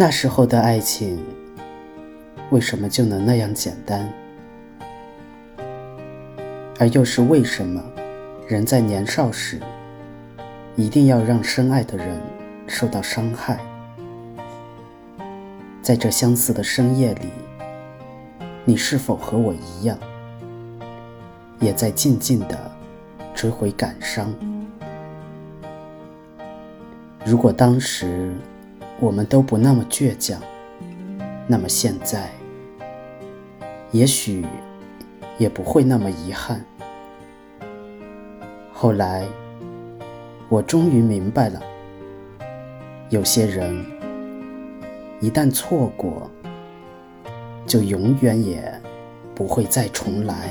那时候的爱情，为什么就能那样简单？而又是为什么，人在年少时，一定要让深爱的人受到伤害？在这相似的深夜里，你是否和我一样，也在静静地追悔感伤？如果当时我们都不那么倔强，那么现在，也许也不会那么遗憾。后来，我终于明白了，有些人一旦错过，就永远也不会再重来。